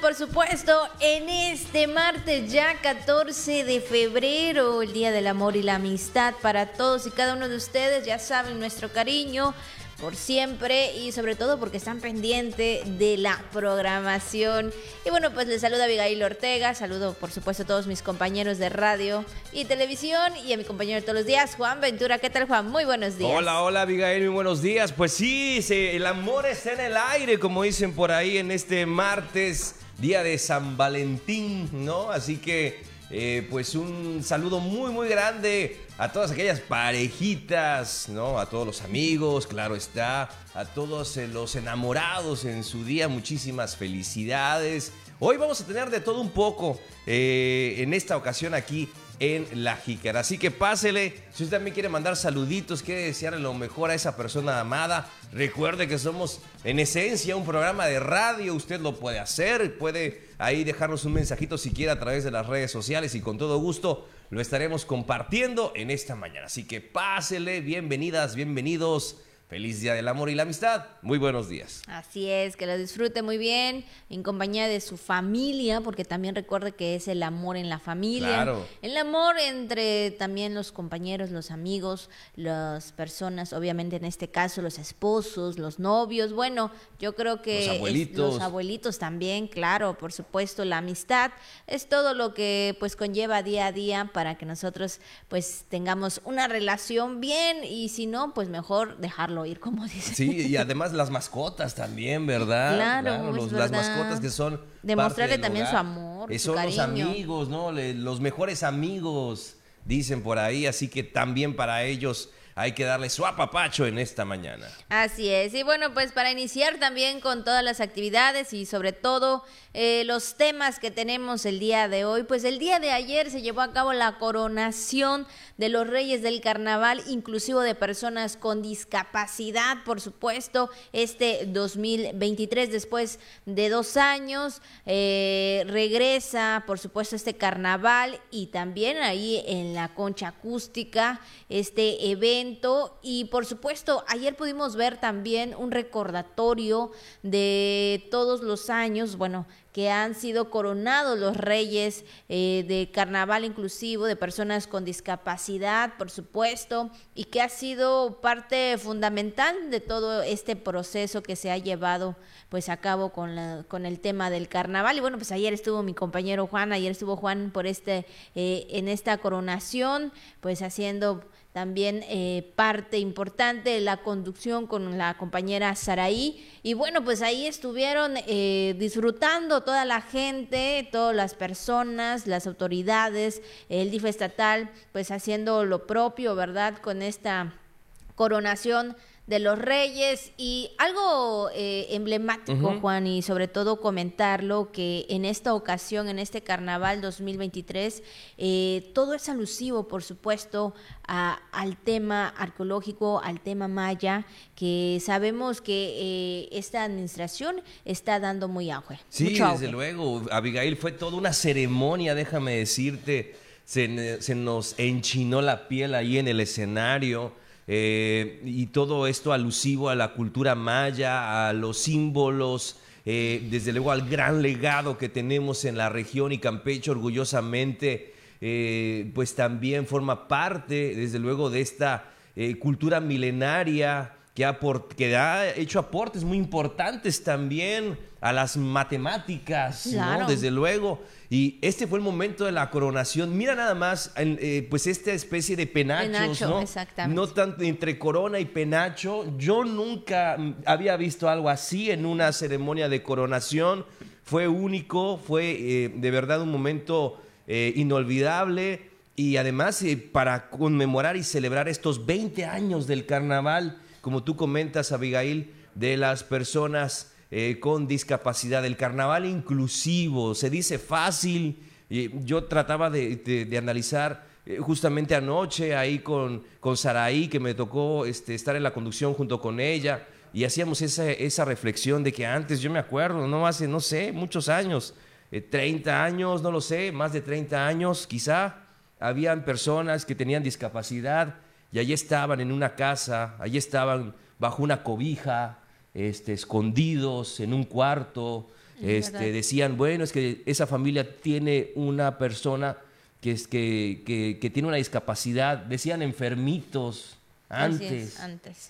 por supuesto, en este martes ya 14 de febrero, el Día del Amor y la Amistad para todos y cada uno de ustedes. Ya saben nuestro cariño por siempre y sobre todo porque están pendientes de la programación. Y bueno, pues les saluda Abigail Ortega, saludo por supuesto a todos mis compañeros de radio y televisión y a mi compañero de todos los días, Juan Ventura. ¿Qué tal, Juan? Muy buenos días. Hola, hola Abigail, muy buenos días. Pues sí, el amor está en el aire, como dicen por ahí en este martes, día de San Valentín, ¿no? Así que... Eh, pues un saludo muy muy grande a todas aquellas parejitas, ¿no? A todos los amigos, claro está, a todos eh, los enamorados en su día, muchísimas felicidades. Hoy vamos a tener de todo un poco eh, en esta ocasión aquí en La Jícara. Así que pásele, si usted también quiere mandar saluditos, quiere desearle lo mejor a esa persona amada, recuerde que somos en esencia un programa de radio, usted lo puede hacer, puede ahí dejarnos un mensajito si quiere a través de las redes sociales y con todo gusto lo estaremos compartiendo en esta mañana. Así que pásele, bienvenidas, bienvenidos Feliz Día del Amor y la Amistad. Muy buenos días. Así es, que lo disfrute muy bien en compañía de su familia, porque también recuerde que es el amor en la familia. Claro. El amor entre también los compañeros, los amigos, las personas, obviamente en este caso los esposos, los novios. Bueno, yo creo que los abuelitos, los abuelitos también, claro, por supuesto, la amistad es todo lo que pues conlleva día a día para que nosotros pues tengamos una relación bien y si no, pues mejor dejarlo ir, como dice. Sí, y además las mascotas también, ¿verdad? Claro, las mascotas que son. Demostrarle también su amor. son los amigos, ¿no? los mejores amigos, dicen por ahí, así que también para ellos hay que darle su apapacho en esta mañana. Así es. Y bueno, pues para iniciar también con todas las actividades y sobre todo eh, los temas que tenemos el día de hoy, pues el día de ayer se llevó a cabo la coronación de los Reyes del Carnaval, inclusivo de personas con discapacidad, por supuesto, este 2023, después de dos años, eh, regresa, por supuesto, este carnaval y también ahí en la concha acústica, este evento. Y por supuesto ayer pudimos ver también un recordatorio de todos los años, bueno, que han sido coronados los reyes eh, de carnaval inclusivo, de personas con discapacidad, por supuesto, y que ha sido parte fundamental de todo este proceso que se ha llevado pues a cabo con, la, con el tema del carnaval. Y bueno, pues ayer estuvo mi compañero Juan, ayer estuvo Juan por este, eh, en esta coronación, pues haciendo también eh, parte importante de la conducción con la compañera Saraí. Y bueno, pues ahí estuvieron eh, disfrutando toda la gente, todas las personas, las autoridades, el DIF estatal, pues haciendo lo propio, ¿verdad? Con esta coronación de los reyes y algo eh, emblemático, Juan, y sobre todo comentarlo, que en esta ocasión, en este carnaval 2023, eh, todo es alusivo, por supuesto, al tema arqueológico, al tema maya, que sabemos que eh, esta administración está dando muy auge. Sí, desde luego, Abigail, fue toda una ceremonia, déjame decirte, se, se nos enchinó la piel ahí en el escenario eh, y todo esto alusivo a la cultura maya, a los símbolos, eh, desde luego al gran legado que tenemos en la región y Campeche orgullosamente, eh, pues también forma parte, desde luego, de esta cultura milenaria que ha, que ha hecho aportes muy importantes también a las matemáticas, desde luego. Y este fue el momento de la coronación. Mira nada más, eh, pues esta especie de penachos, Penacho, Exactamente. No tanto entre corona y penacho. Yo nunca había visto algo así en una ceremonia de coronación. Fue único, fue eh, de verdad un momento eh, inolvidable. Y además, para conmemorar y celebrar estos 20 años del carnaval, como tú comentas, Abigail, de las personas eh, con discapacidad, el carnaval inclusivo, se dice fácil. yo trataba de, analizar eh, justamente anoche ahí con, con Saraí, que me tocó este, estar en la conducción junto con ella, y hacíamos esa, esa reflexión de que antes, yo me acuerdo, no hace, no sé, muchos años, 30 eh, años, no lo sé, más de 30 años quizá, habían personas que tenían discapacidad y allí estaban en una casa, allí estaban bajo una cobija, este, escondidos en un cuarto, este, decían, bueno, es que esa familia tiene una persona que, es, que, que, tiene una discapacidad, decían enfermitos antes. antes.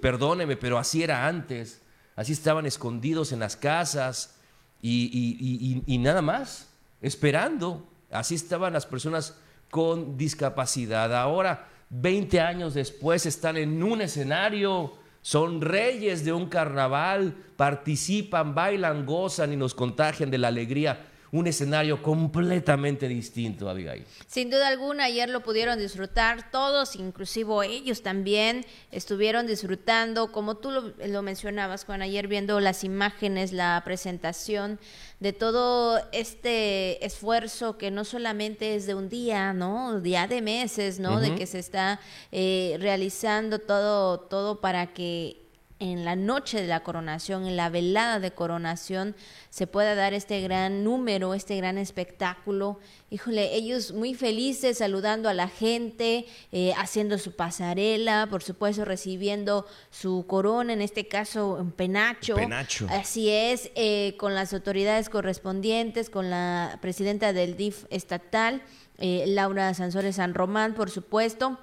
perdóneme, pero así era antes. Así estaban escondidos en las casas y, y nada más, esperando. Así estaban las personas con discapacidad. Ahora, 20 años después, están en un escenario son reyes de un carnaval, participan, bailan, gozan y nos contagian de la alegría un escenario completamente distinto, Abigail. Sin duda alguna, ayer lo pudieron disfrutar todos, inclusive ellos también estuvieron disfrutando, como tú lo, mencionabas, Juan, ayer viendo las imágenes, la presentación de todo este esfuerzo que no solamente es de un día, ¿no? Día de meses, ¿no? De que se está eh, realizando todo, todo para que en la noche de la coronación, en la velada de coronación, se pueda dar este gran número, este gran espectáculo. Híjole, ellos muy felices saludando a la gente, eh, haciendo su pasarela, por supuesto recibiendo su corona, en este caso un penacho. Penacho. Así es, eh, con las autoridades correspondientes, con la presidenta del DIF estatal, eh, Laura Sansores San Román, por supuesto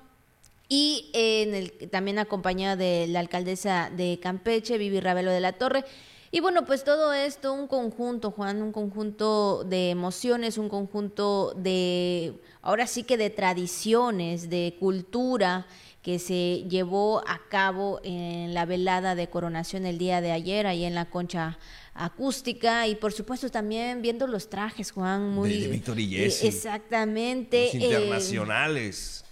y en el, también acompañada de la alcaldesa de Campeche, Vivi Ravelo de la Torre. Y bueno, pues todo esto, un conjunto, Juan, un conjunto de emociones, un conjunto de, ahora sí que de tradiciones, de cultura que se llevó a cabo en la velada de coronación el día de ayer, ahí en la concha acústica y por supuesto también viendo los trajes, Juan, muy... De, Víctor y Exactamente. Los internacionales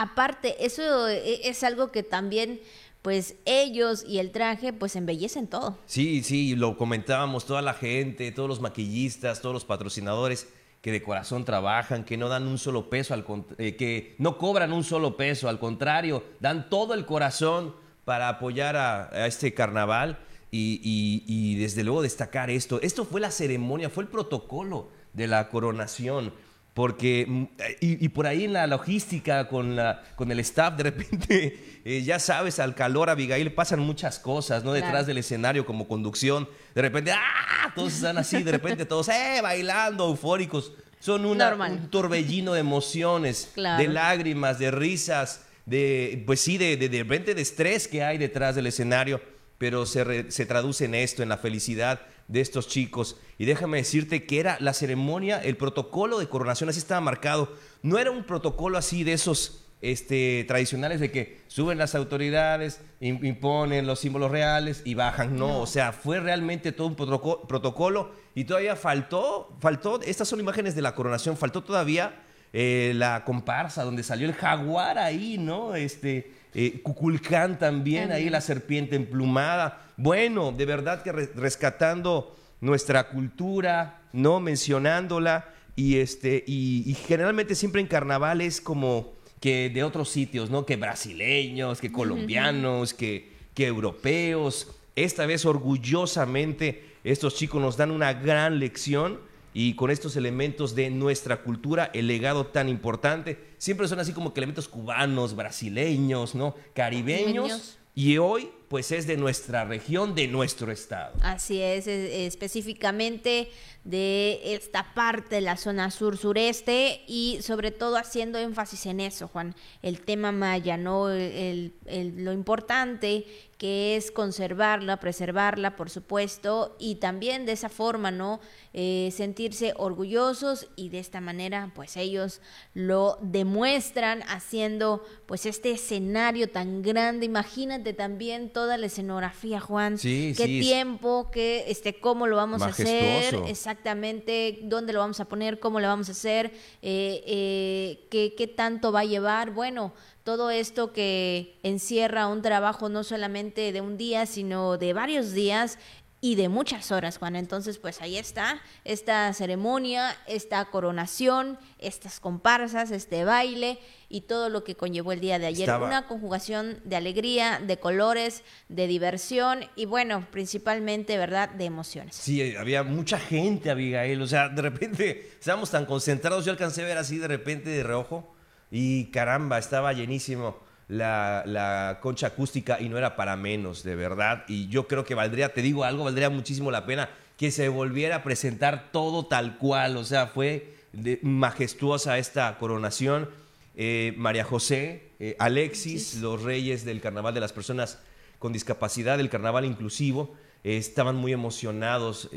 aparte, eso e, es algo que también pues ellos y el traje pues embellecen todo. Sí, sí, lo comentábamos, toda la gente, todos los maquillistas, todos los patrocinadores que de corazón trabajan, que no dan un solo peso, al, eh, que no cobran un solo peso, al contrario, dan todo el corazón para apoyar a, este carnaval y, y desde luego destacar esto. Esto fue la ceremonia, fue el protocolo de la coronación porque, mm, y, por ahí en la logística con, la, con el staff, de repente, eh, ya sabes, al calor, Abigail, pasan muchas cosas, ¿no? Detrás del escenario, como conducción. De repente, ¡ah! Todos están así, de repente todos, ¡eh! Bailando, eufóricos. Son una, un torbellino de emociones, de lágrimas, de risas, de, pues sí, de, de, de repente de estrés que hay detrás del escenario, pero se, se traduce en esto, en la felicidad de estos chicos. Y déjame decirte que era la ceremonia, el protocolo de coronación, así estaba marcado. No era un protocolo así de esos este, tradicionales de que suben las autoridades, imponen los símbolos reales y bajan. No, o sea, fue realmente todo un protocolo y todavía faltó, faltó, estas son imágenes de la coronación, faltó todavía eh, la comparsa donde salió el jaguar ahí, ¿no? Este, eh, Cuculcán también, ahí la serpiente emplumada. Bueno, de verdad que rescatando nuestra cultura, ¿no? Mencionándola y, este, y, generalmente siempre en carnaval es como que de otros sitios, ¿no? Que brasileños, que colombianos, que, que europeos. Esta vez orgullosamente estos chicos nos dan una gran lección y con estos elementos de nuestra cultura, el legado tan importante. Siempre son así como que elementos cubanos, brasileños, ¿no? Caribeños. Y hoy, pues es de nuestra región, de nuestro estado. Así es, específicamente de esta parte de la zona sur-sureste y sobre todo haciendo énfasis en eso, Juan, el tema maya, ¿no? lo importante que es conservarla, preservarla, por supuesto, y también de esa forma, ¿no? Eh, sentirse orgullosos y de esta manera, pues ellos lo demuestran haciendo, pues este escenario tan grande. Imagínate también toda la escenografía, Juan. Sí, qué tiempo, qué, este, cómo lo vamos a hacer, exactamente, dónde lo vamos a poner, cómo lo vamos a hacer, eh, eh, qué, qué tanto va a llevar. Bueno, todo esto que encierra un trabajo no solamente de un día, sino de varios días y de muchas horas, Juan. Entonces, pues ahí está esta ceremonia, esta coronación, estas comparsas, este baile y todo lo que conllevó el día de ayer. Una conjugación de alegría, de colores, de diversión y bueno, principalmente, ¿verdad?, de emociones. Sí, había mucha gente, Abigail. O sea, de repente estábamos tan concentrados, yo alcancé a ver así de repente de reojo y caramba, estaba llenísimo la, concha acústica y no era para menos, de verdad. Y yo creo que valdría, te digo algo, valdría muchísimo la pena que se volviera a presentar todo tal cual, o sea, fue majestuosa esta coronación. Eh, María José, eh, Alexis, los reyes del Carnaval de las Personas con Discapacidad, del Carnaval Inclusivo, eh, estaban muy emocionados.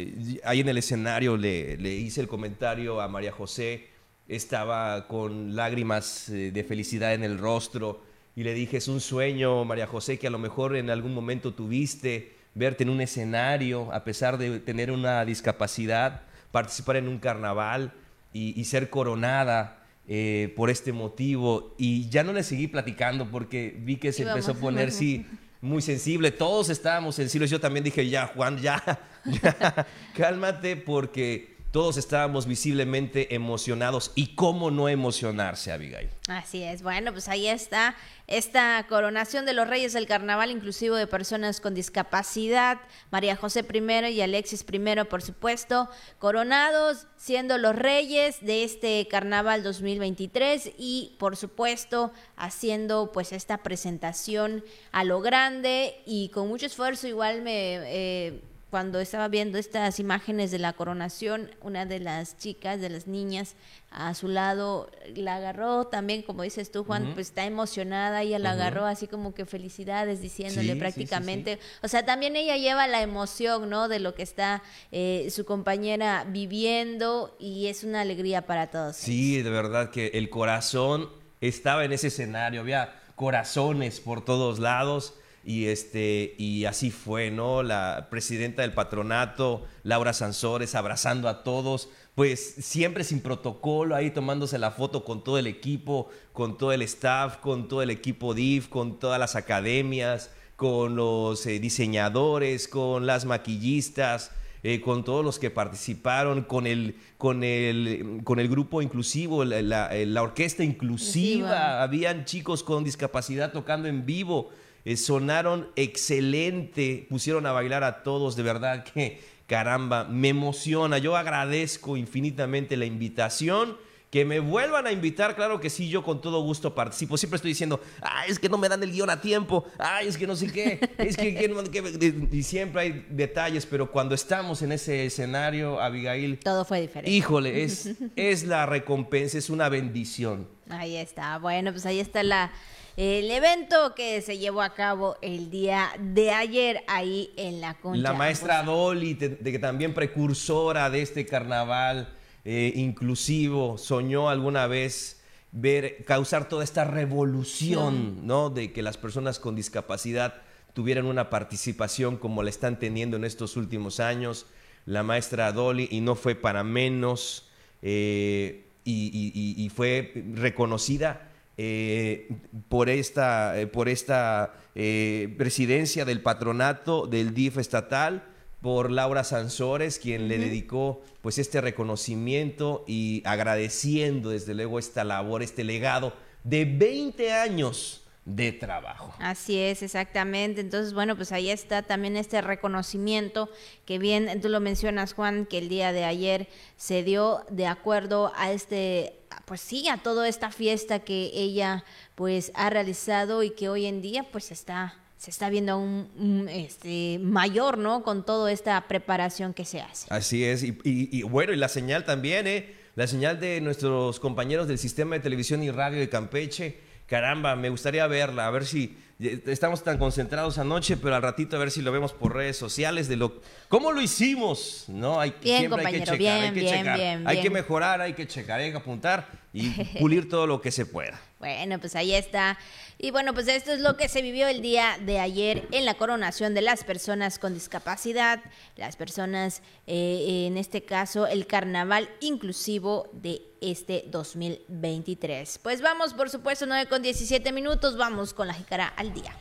ahí en el escenario le, le, hice el comentario a María José, estaba con lágrimas de felicidad en el rostro y le dije, es un sueño, María José, que a lo mejor en algún momento tuviste, verte en un escenario, a pesar de tener una discapacidad, participar en un carnaval y, ser coronada. Eh, por este motivo y ya no le seguí platicando porque vi que se empezó a poner sí muy sensible. Todos estábamos sensibles yo también dije ya Juan ya, ya cálmate porque todos estábamos visiblemente emocionados. ¿Y cómo no emocionarse, Abigail? Así es. Bueno, pues ahí está esta coronación de los Reyes del Carnaval inclusivo de personas con discapacidad. María José I y Alexis I, por supuesto, coronados siendo los reyes de este Carnaval 2023 y, por supuesto, haciendo pues esta presentación a lo grande y con mucho esfuerzo. Igual me... Eh, cuando estaba viendo estas imágenes de la coronación, una de las chicas, de las niñas, a su lado la agarró también, como dices tú, Juan, pues está emocionada, ella la agarró así como que felicidades, diciéndole prácticamente. o sea, también ella lleva la emoción, ¿no? De lo que está eh, su compañera viviendo y es una alegría para todos. Sí, de verdad que el corazón estaba en ese escenario, había corazones por todos lados y, este, y así fue, ¿no? La presidenta del patronato, Laura Sansores, abrazando a todos, pues siempre sin protocolo, ahí tomándose la foto con todo el equipo, con todo el staff, con todo el equipo DIF, con todas las academias, con los eh, diseñadores, con las maquillistas. Eh, con todos los que participaron, con el, con el, con el grupo inclusivo, la, la orquesta inclusiva. Habían chicos con discapacidad tocando en vivo. Eh, sonaron excelente, pusieron a bailar a todos, de verdad que caramba, me emociona. Yo agradezco infinitamente la invitación. Que me vuelvan a invitar, claro que sí, yo con todo gusto participo. Siempre estoy diciendo, ay, es que no me dan el guion a tiempo, ay, es que no sé qué, es que, que, y siempre hay detalles, pero cuando estamos en ese escenario, Abigail, todo fue diferente. Híjole, es, es la recompensa, es una bendición. Ahí está, bueno, pues ahí está la, el evento que se llevó a cabo el día de ayer ahí en la Concha. La maestra Dolly, de, que también precursora de este carnaval eh, inclusivo, soñó alguna vez ver causar toda esta revolución, ¿no? De que las personas con discapacidad tuvieran una participación como la están teniendo en estos últimos años. La maestra Dolly, y no fue para menos, eh, y fue reconocida eh, por esta, eh, por esta eh, presidencia del patronato del DIF estatal, por Laura Sansores, quien le dedicó pues este reconocimiento y agradeciendo desde luego esta labor, este legado de 20 años de trabajo. Así es, exactamente. Entonces, bueno, pues ahí está también este reconocimiento que bien tú lo mencionas, Juan, que el día de ayer se dio de acuerdo a este pues sí, a toda esta fiesta que ella pues ha realizado y que hoy en día pues está se está viendo un, este, mayor, ¿no? Con toda esta preparación que se hace. Así es, y, bueno, y la señal también, ¿eh? La señal de nuestros compañeros del sistema de televisión y radio de Campeche. Caramba, me gustaría verla, a ver si estamos tan concentrados anoche, pero al ratito a ver si lo vemos por redes sociales de lo cómo lo hicimos, ¿no? Hay, siempre hay que checar, hay que checar, hay que mejorar, hay que checar, hay que apuntar y pulir todo lo que se pueda. Bueno, pues ahí está. Y bueno, pues esto es lo que se vivió el día de ayer en la coronación de las personas con discapacidad, las personas, eh, en este caso, el carnaval inclusivo de este 2023. Pues vamos, por supuesto, 9 con 17 minutos, vamos con la jícara al día.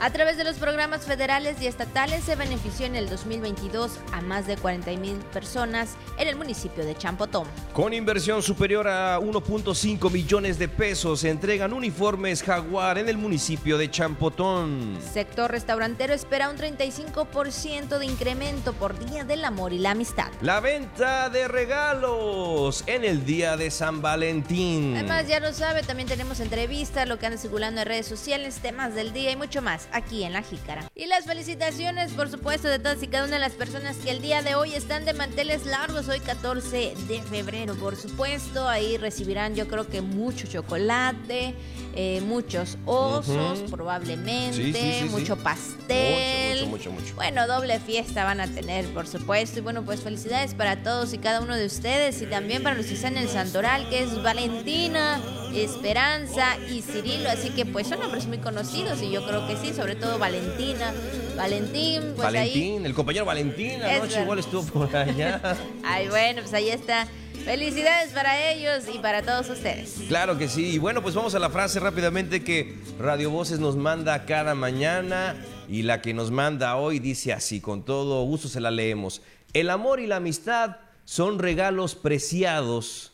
A través de los programas federales y estatales se benefició en el 2022 a más de 40 mil personas en el municipio de Champotón. Con inversión superior a 1.5 millones de pesos se entregan uniformes Jaguar en el municipio de Champotón. Sector restaurantero espera un 35% de incremento por Día del Amor y la Amistad. La venta de regalos en el Día de San Valentín. Además, ya lo sabe, también tenemos entrevistas, lo que anda circulando en redes sociales, temas del día y mucho más. Aquí en La Jícara. Y las felicitaciones, por supuesto, de todas y cada una de las personas que el día de hoy están de manteles largos, hoy 14 de febrero, por supuesto. Ahí recibirán yo creo que mucho chocolate, eh, muchos osos probablemente, mucho pastel. Mucho, mucho, mucho, Bueno, doble fiesta van a tener, por supuesto. Y bueno, pues felicidades para todos y cada uno de ustedes y también para los que están en el Santoral, que es Valentina, Esperanza y Cirilo. Así que pues son nombres muy conocidos y yo creo que sí, sobre todo Valentina, Valentín. Pues Valentín, el compañero Valentín, anoche igual estuvo por allá. Ay, bueno, pues ahí está. Felicidades para ellos y para todos ustedes. Claro que sí. Y bueno, pues vamos a la frase rápidamente que Radio Voces nos manda cada mañana. Y la que nos manda hoy dice así, con todo gusto se la leemos. El amor y la amistad son regalos preciados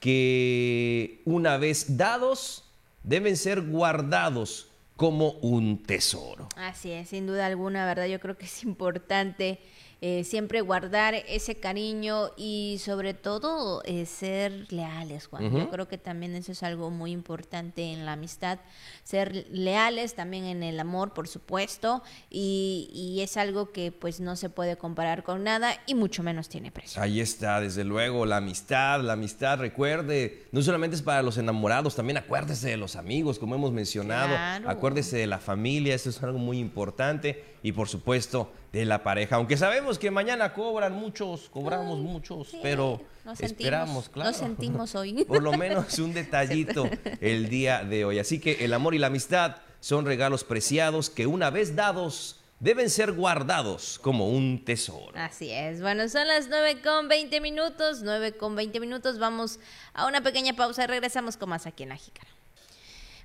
que una vez dados deben ser guardados como un tesoro. Así es, sin duda alguna, ¿verdad? Yo creo que es importante eh, siempre guardar ese cariño y sobre todo eh, ser leales, Juan. Yo creo que también eso es algo muy importante en la amistad, ser leales también en el amor, por supuesto, y, y es algo que pues no se puede comparar con nada y mucho menos tiene precio. Ahí está, desde luego, la amistad, la amistad, recuerde, no solamente es para los enamorados, también acuérdese de los amigos, como hemos mencionado, acuérdese de la familia, eso es algo muy importante y por supuesto de la pareja. Aunque sabemos que mañana cobran muchos, cobramos muchos, pero esperamos, claro. Nos sentimos hoy. Por lo menos un detallito el día de hoy. Así que el amor y la amistad son regalos preciados que una vez dados deben ser guardados como un tesoro. Así es. Bueno, son las 9 con 20 minutos. 9 con 20 minutos. Vamos a una pequeña pausa y regresamos con más aquí en la Jícara.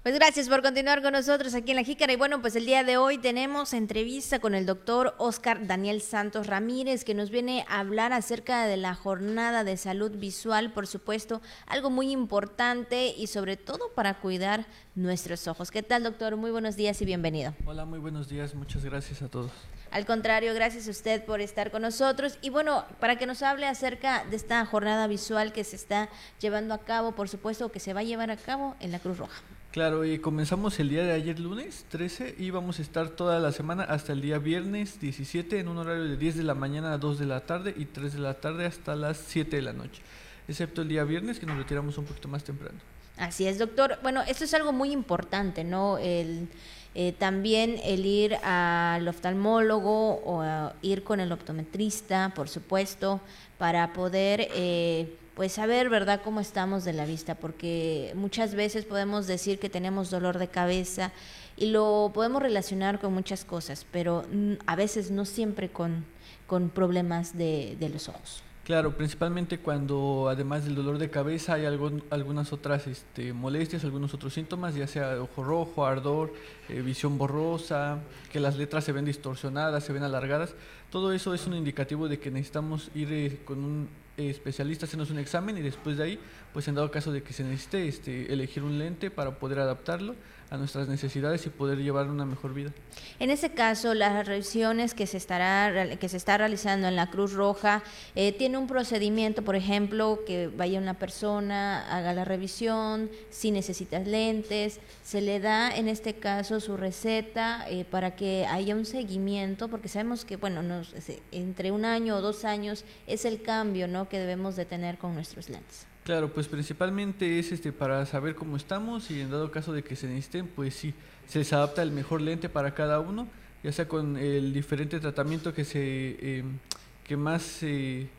Pues gracias por continuar con nosotros aquí en La Jícara. Y bueno, pues el día de hoy tenemos entrevista con el doctor Oscar Daniel Santos Ramírez, que nos viene a hablar acerca de la jornada de salud visual, por supuesto, algo muy importante y sobre todo para cuidar nuestros ojos. ¿Qué tal, doctor? Muy buenos días y bienvenido. Hola, muy buenos días. Muchas gracias a todos. Al contrario, gracias a usted por estar con nosotros. Y bueno, para que nos hable acerca de esta jornada visual que se está llevando a cabo, por supuesto, que se va a llevar a cabo en la Cruz Roja. Claro, y comenzamos el día de ayer lunes 13 y vamos a estar toda la semana hasta el día viernes 17 en un horario de 10 de la mañana a 2 de la tarde y 3 de la tarde hasta las 7 de la noche, excepto el día viernes que nos retiramos un poquito más temprano. Así es, doctor. Bueno, esto es algo muy importante, ¿no? El, eh, también el ir al oftalmólogo o ir con el optometrista, por supuesto, para poder... Eh, pues saber, ¿verdad?, cómo estamos de la vista, porque muchas veces podemos decir que tenemos dolor de cabeza y lo podemos relacionar con muchas cosas, pero a veces no siempre con, con problemas de, de los ojos. Claro, principalmente cuando además del dolor de cabeza hay algunas otras este, molestias, algunos otros síntomas, ya sea ojo rojo, ardor, eh, visión borrosa, que las letras se ven distorsionadas, se ven alargadas. Todo eso es un indicativo de que necesitamos ir eh, con un especialista, hacernos un examen y después de ahí, pues en dado caso de que se necesite este, elegir un lente para poder adaptarlo a nuestras necesidades y poder llevar una mejor vida. En ese caso, las revisiones que se estará que se está realizando en la Cruz Roja eh, tiene un procedimiento, por ejemplo, que vaya una persona haga la revisión, si necesita lentes, se le da en este caso su receta eh, para que haya un seguimiento, porque sabemos que bueno, nos, entre un año o dos años es el cambio, ¿no? que debemos de tener con nuestros lentes. Claro, pues principalmente es este para saber cómo estamos y en dado caso de que se necesiten, pues sí, se les adapta el mejor lente para cada uno, ya sea con el diferente tratamiento que se em, que más se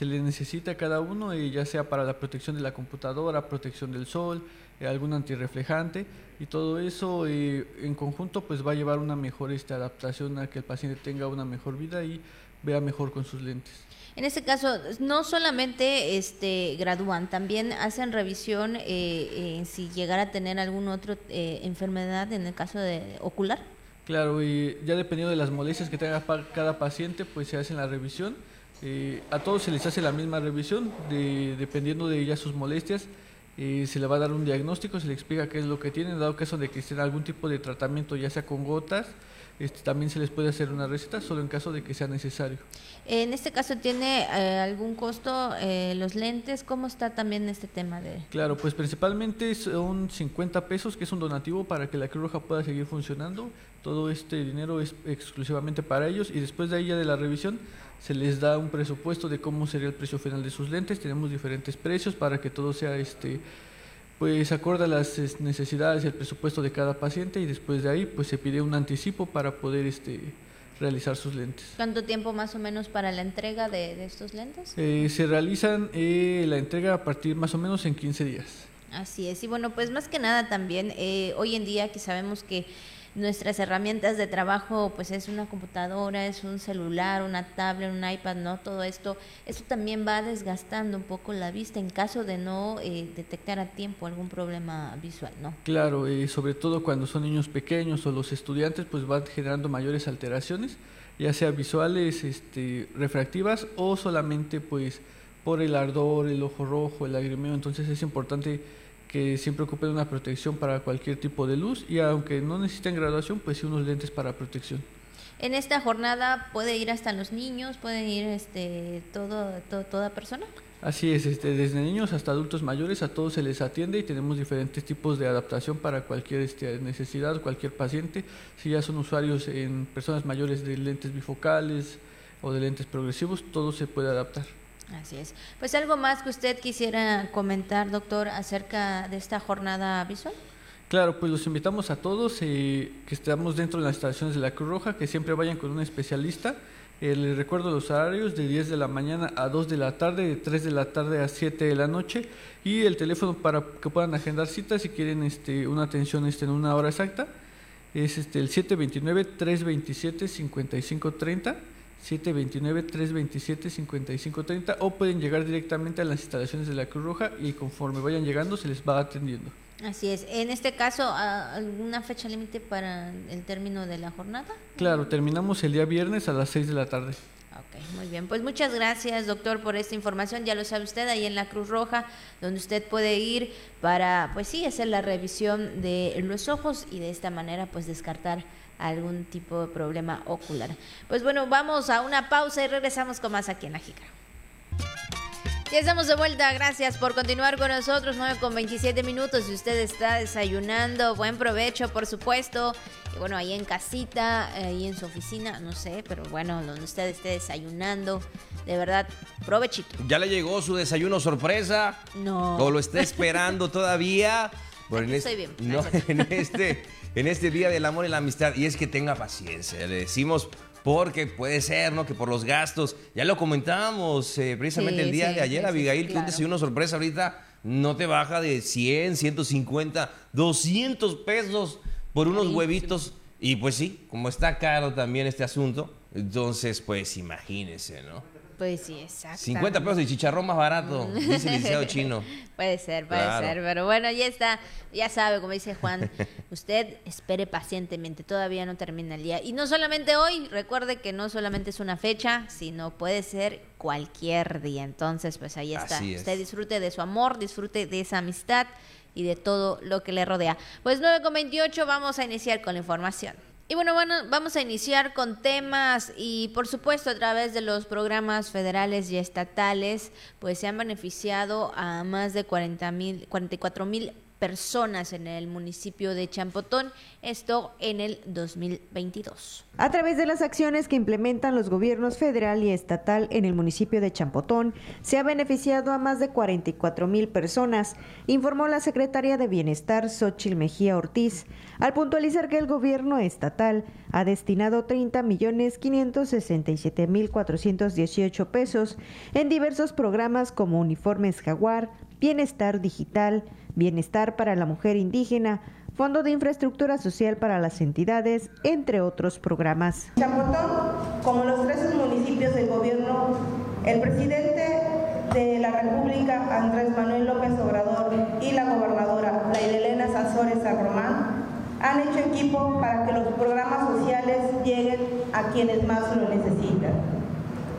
le necesita a cada uno, eh, ya sea para la protección de la computadora, protección del sol, eh, algún antirreflejante y todo eso eh, en conjunto pues va a llevar una mejor esta adaptación a que el paciente tenga una mejor vida y vea mejor con sus lentes. En este caso, no solamente este, gradúan, también hacen revisión eh, eh, si llegara a tener alguna otra eh, enfermedad en el caso de ocular. Claro, y ya dependiendo de las molestias que tenga cada paciente, pues se hace la revisión. a todos se les hace la misma revisión, dependiendo de ya sus molestias. se le va a dar un diagnóstico, se le explica qué es lo que tiene, dado caso de que esté algún tipo de tratamiento, ya sea con gotas, este, también se les puede hacer una receta solo en caso de que sea necesario. En este caso, ¿tiene eh, algún costo eh, los lentes? ¿Cómo está también este tema de...? Claro, pues principalmente son 50 pesos, que es un donativo para que la Cruz Roja pueda seguir funcionando. Todo este dinero es exclusivamente para ellos y después de ahí ya de la revisión se les da un presupuesto de cómo sería el precio final de sus lentes. Tenemos diferentes precios para que todo sea este pues acorde a las necesidades y el presupuesto de cada paciente y después de ahí pues se pide un anticipo para poder este realizar sus lentes. ¿Cuánto tiempo más o menos para la entrega de, estos lentes? Eh, se realizan eh, la entrega a partir más o menos en 15 días. Así es, y bueno, pues más que nada también, eh, hoy en día que sabemos que nuestras herramientas de trabajo, pues es una computadora, es un celular, una tablet, un iPad, ¿no? Todo esto, eso también va desgastando un poco la vista en caso de no eh, detectar a tiempo algún problema visual, ¿no? Claro, y sobre todo cuando son niños pequeños o los estudiantes, pues van generando mayores alteraciones, ya sea visuales, este, refractivas o solamente pues por el ardor, el ojo rojo, el lagrimeo, entonces es importante que siempre ocupen una protección para cualquier tipo de luz y aunque no necesiten graduación, pues sí unos lentes para protección. En esta jornada puede ir hasta los niños, puede ir este todo, toda persona. Así es, este, desde niños hasta adultos mayores a todos se les atiende y tenemos diferentes tipos de adaptación para cualquier este, necesidad, cualquier paciente. Si ya son usuarios en personas mayores de lentes bifocales o de lentes progresivos, todo se puede adaptar. Así es. Pues algo más que usted quisiera comentar, doctor, acerca de esta jornada visual. Claro, pues los invitamos a todos eh, que estamos dentro de las instalaciones de la Cruz Roja, que siempre vayan con un especialista. Eh, les recuerdo los horarios de 10 de la mañana a 2 de la tarde, de 3 de la tarde a 7 de la noche y el teléfono para que puedan agendar citas si quieren este, una atención este, en una hora exacta es este, el 729 327 5530 729-327-5530 o pueden llegar directamente a las instalaciones de la Cruz Roja y conforme vayan llegando se les va atendiendo. Así es. En este caso, ¿alguna fecha límite para el término de la jornada? Claro, terminamos el día viernes a las 6 de la tarde. Ok, muy bien. Pues muchas gracias, doctor, por esta información. Ya lo sabe usted, ahí en la Cruz Roja, donde usted puede ir para, pues sí, hacer la revisión de los ojos y de esta manera, pues descartar algún tipo de problema ocular. Pues bueno, vamos a una pausa y regresamos con más aquí en la. Ya estamos de vuelta, gracias por continuar con nosotros, 9 con 27 minutos. Si usted está desayunando, buen provecho, por supuesto. Y bueno, ahí en casita, ahí en su oficina, no sé, pero bueno, donde usted esté desayunando, de verdad, provechito. ¿Ya le llegó su desayuno sorpresa? No. ¿O lo está esperando todavía? Bueno, estoy bien. No, en este en este Día del Amor y la Amistad. Y es que tenga paciencia, le decimos porque puede ser, ¿no? Que por los gastos, ya lo comentábamos eh, precisamente el día de ayer, Abigail, que un una sorpresa ahorita no te baja de 100, 150, 200 pesos por unos huevitos. Y pues sí, como está caro también este asunto, entonces pues imagínese, ¿no? Pues sí, exacto. 50 pesos de chicharrón más barato, dice el liceo chino. puede ser, puede ser, pero bueno, ya está, ya sabe, como dice Juan, usted espere pacientemente, todavía no termina el día. Y no solamente hoy, recuerde que no solamente es una fecha, sino puede ser cualquier día. Entonces, pues ahí está. Usted disfrute de su amor, disfrute de esa amistad y de todo lo que le rodea. Pues 9.28, vamos a iniciar con la información. Y bueno, bueno, vamos a iniciar con temas y por supuesto a través de los programas federales y estatales, pues se han beneficiado a más de 40 mil, 44 mil personas en el municipio de Champotón, esto en el 2022. A través de las acciones que implementan los gobiernos federal y estatal en el municipio de Champotón, se ha beneficiado a más de 44 mil personas, informó la secretaria de Bienestar Xochil Mejía Ortiz, al puntualizar que el gobierno estatal ha destinado 30 millones 567 mil 418 pesos en diversos programas como uniformes jaguar, bienestar digital, bienestar para la mujer indígena, Fondo de Infraestructura Social para las entidades, entre otros programas. Chapotón, como los tres municipios del gobierno, el presidente de la República, Andrés Manuel López Obrador, y la gobernadora, la Elena Sanzores San Román, han hecho equipo para que los programas sociales lleguen a quienes más lo necesitan.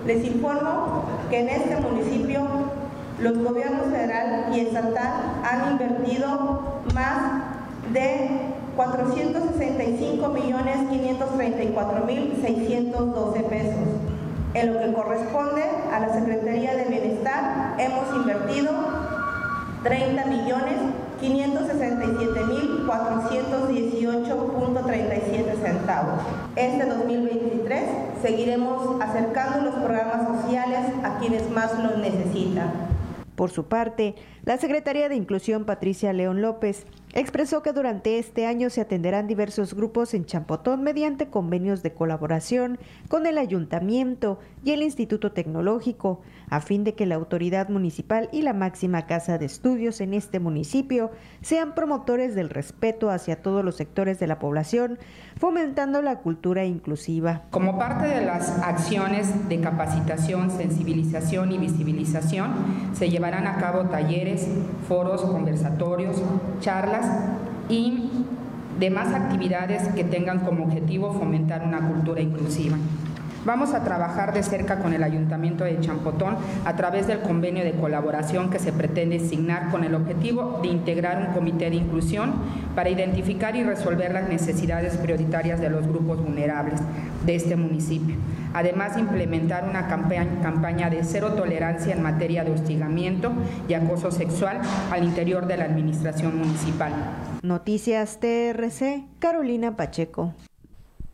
Les informo que en este municipio los gobiernos federal y estatal han invertido más de 465.534.612 pesos. En lo que corresponde a la Secretaría de Bienestar, hemos invertido 30 millones 567.418.37 centavos. Este 2023 seguiremos acercando los programas sociales a quienes más los necesitan. Por su parte, la Secretaría de Inclusión Patricia León López expresó que durante este año se atenderán diversos grupos en Champotón mediante convenios de colaboración con el Ayuntamiento y el Instituto Tecnológico, a fin de que la autoridad municipal y la máxima casa de estudios en este municipio sean promotores del respeto hacia todos los sectores de la población, fomentando la cultura inclusiva. Como parte de las acciones de capacitación, sensibilización y visibilización, se llevarán a cabo talleres, foros, conversatorios, charlas, y demás actividades que tengan como objetivo fomentar una cultura inclusiva. Vamos a trabajar de cerca con el Ayuntamiento de Champotón a través del convenio de colaboración que se pretende asignar con el objetivo de integrar un comité de inclusión para identificar y resolver las necesidades prioritarias de los grupos vulnerables de este municipio. Además, implementar una campaña de cero tolerancia en materia de hostigamiento y acoso sexual al interior de la administración municipal. Noticias TRC, Carolina Pacheco.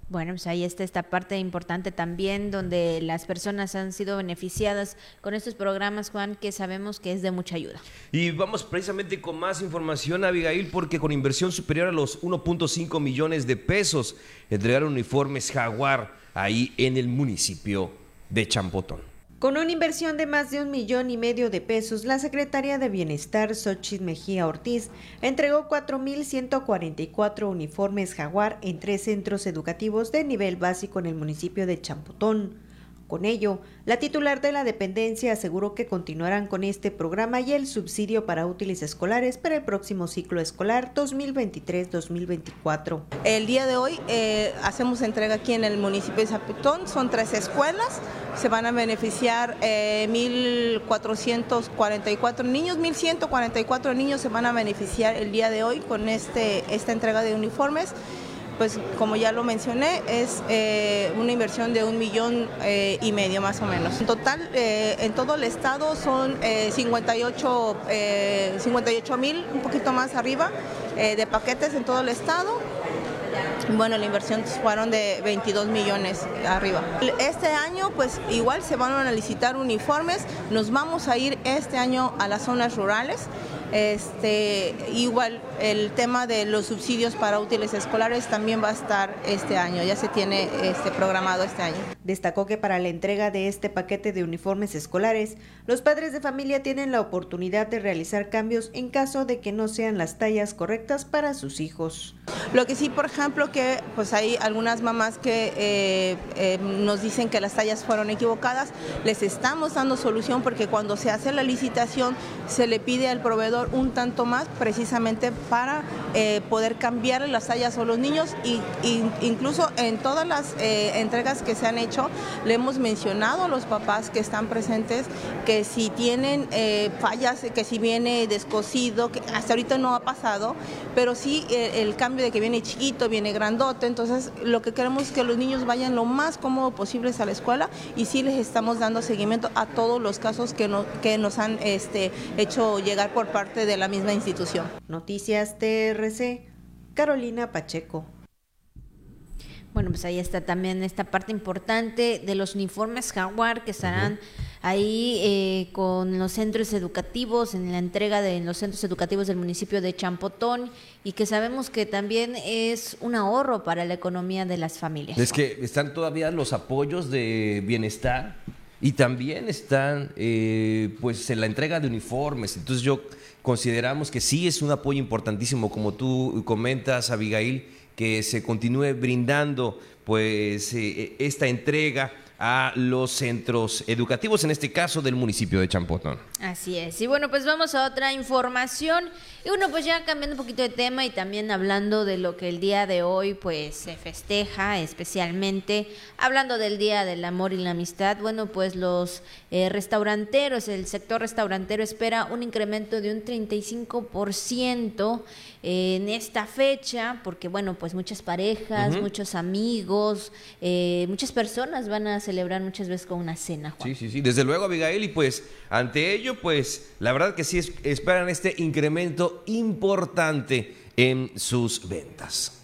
Bueno, pues ahí está esta parte importante también donde las personas han sido beneficiadas con estos programas, Juan, que sabemos que es de mucha ayuda. Y vamos precisamente con más información, Abigail, porque con inversión superior a los 1.5 millones de pesos entregaron uniformes Jaguar ahí en el municipio de Champotón. Con una inversión de más de un millón y medio de pesos, la Secretaría de Bienestar, Xochitl Mejía Ortiz, entregó 4.144 uniformes jaguar en tres centros educativos de nivel básico en el municipio de Champotón. Con ello, la titular de la dependencia aseguró que continuarán con este programa y el subsidio para útiles escolares para el próximo ciclo escolar 2023-2024. El día de hoy eh, hacemos entrega aquí en el municipio de Zaputón, son tres escuelas, se van a beneficiar 1.444 eh, niños, 1.144 niños se van a beneficiar el día de hoy con este, esta entrega de uniformes pues como ya lo mencioné, es eh, una inversión de un millón eh, y medio más o menos. En total, eh, en todo el estado son 58 mil, un poquito más arriba, de paquetes en todo el estado. Bueno, la inversión fueron de 22 millones arriba. Este año, pues igual se van a licitar uniformes. Nos vamos a ir este año a las zonas rurales. Este, igual el tema de los subsidios para útiles escolares también va a estar este año, ya se tiene este programado este año. Destacó que para la entrega de este paquete de uniformes escolares, los padres de familia tienen la oportunidad de realizar cambios en caso de que no sean las tallas correctas para sus hijos. Lo que sí, por ejemplo, que pues hay algunas mamás que eh, eh, nos dicen que las tallas fueron equivocadas, les estamos dando solución porque cuando se hace la licitación se le pide al proveedor un tanto más precisamente para eh, poder cambiar las tallas a los niños y, incluso en todas las entregas que se han hecho le hemos mencionado a los papás que están presentes que si tienen fallas, que si viene descosido, que hasta ahorita no ha pasado, pero sí el cambio de que viene chiquito, viene grandote, entonces lo que queremos es que los niños vayan lo más cómodo posible a la escuela y sí les estamos dando seguimiento a todos los casos que, no, que nos han este, hecho llegar por parte de la misma institución. Noticias TRC, Carolina Pacheco. Bueno, pues ahí está también esta parte importante de los uniformes Jaguar que estarán ahí eh, con los centros educativos, en la entrega de los centros educativos del municipio de Champotón y que sabemos que también es un ahorro para la economía de las familias. Es que están todavía los apoyos de bienestar y también están eh, pues en la entrega de uniformes. Entonces yo consideramos que sí es un apoyo importantísimo, como tú comentas, Abigail, que se continúe brindando pues eh, esta entrega a los centros educativos, en este caso del municipio de Champotón. Así es. Y bueno, pues vamos a otra información. Y bueno, pues ya cambiando un poquito de tema y también hablando de lo que el día de hoy pues se festeja, especialmente hablando del Día del Amor y la Amistad. Bueno, pues los eh, restauranteros, el sector restaurantero espera un incremento de un 35% en esta fecha, porque bueno, pues muchas parejas, muchos amigos, eh, muchas personas van a celebrar muchas veces con una cena. Sí, sí, sí, desde luego Abigail y pues ante ello pues la verdad que sí esperan este incremento importante en sus ventas.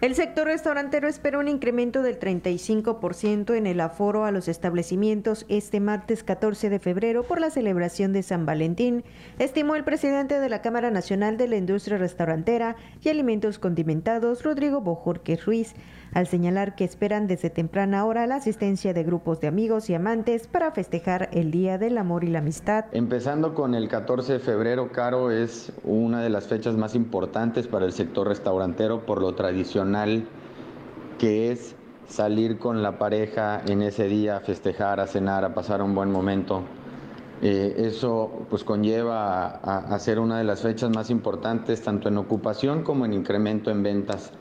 El sector restaurantero espera un incremento del 35% en el aforo a los establecimientos este martes 14 de febrero por la celebración de San Valentín, estimó el presidente de la Cámara Nacional de la Industria Restaurantera y Alimentos Condimentados, Rodrigo Bojorque Ruiz al señalar que esperan desde temprana hora la asistencia de grupos de amigos y amantes para festejar el Día del Amor y la Amistad. Empezando con el 14 de febrero, Caro, es una de las fechas más importantes para el sector restaurantero por lo tradicional que es salir con la pareja en ese día a festejar, a cenar, a pasar un buen momento. Eh, eso pues conlleva a, a, ser una de las fechas más importantes tanto en ocupación como en incremento en ventas.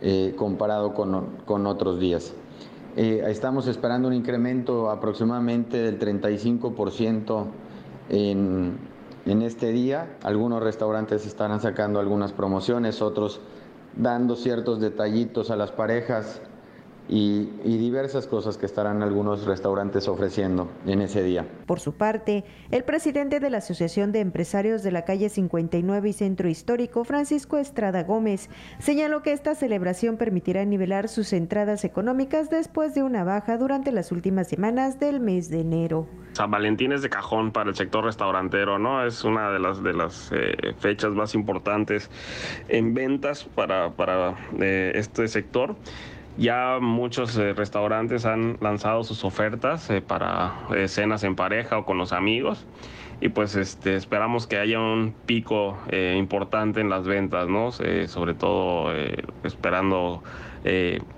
Eh, comparado con, otros días. Eh, estamos esperando un incremento aproximadamente del 35% en, en este día. Algunos restaurantes estarán sacando algunas promociones, otros dando ciertos detallitos a las parejas y, diversas cosas que estarán algunos restaurantes ofreciendo en ese día. Por su parte, el presidente de la Asociación de Empresarios de la calle 59 y Centro Histórico, Francisco Estrada Gómez, señaló que esta celebración permitirá nivelar sus entradas económicas después de una baja durante las últimas semanas del mes de enero. San Valentín es de cajón para el sector restaurantero, ¿no? Es una de las de las eh, fechas más importantes en ventas para, para eh, este sector. Ya muchos eh, restaurantes han lanzado sus ofertas eh, para eh, cenas en pareja o con los amigos y pues este, esperamos que haya un pico importante en las ventas, ¿no? sobre todo esperando